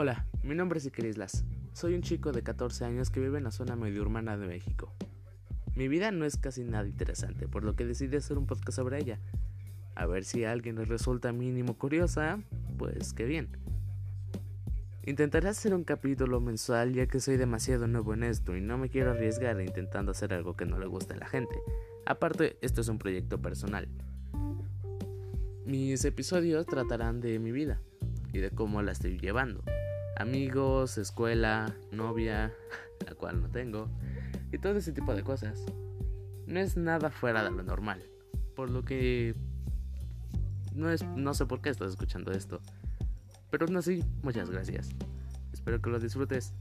Hola, mi nombre es Iker Islas. Soy un chico de 14 años que vive en la zona medio urbana de México. Mi vida no es casi nada interesante, por lo que decidí hacer un podcast sobre ella. A ver si a alguien le resulta mínimo curiosa, pues qué bien. Intentaré hacer un capítulo mensual ya que soy demasiado nuevo en esto y no me quiero arriesgar intentando hacer algo que no le guste a la gente. Aparte, esto es un proyecto personal. Mis episodios tratarán de mi vida y de cómo la estoy llevando amigos, escuela, novia, la cual no tengo, y todo ese tipo de cosas. No es nada fuera de lo normal, por lo que no es no sé por qué estás escuchando esto. Pero aún así, muchas gracias. Espero que lo disfrutes.